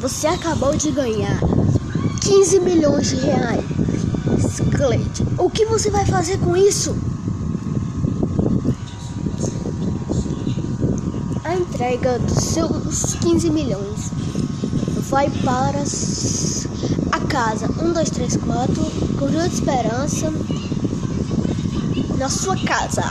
Você acabou de ganhar 15 milhões de reais. Cleide, o que você vai fazer com isso? A entrega dos seus 15 milhões vai para a casa 1, 2, 3, 4, Conjunto de Esperança, na sua casa.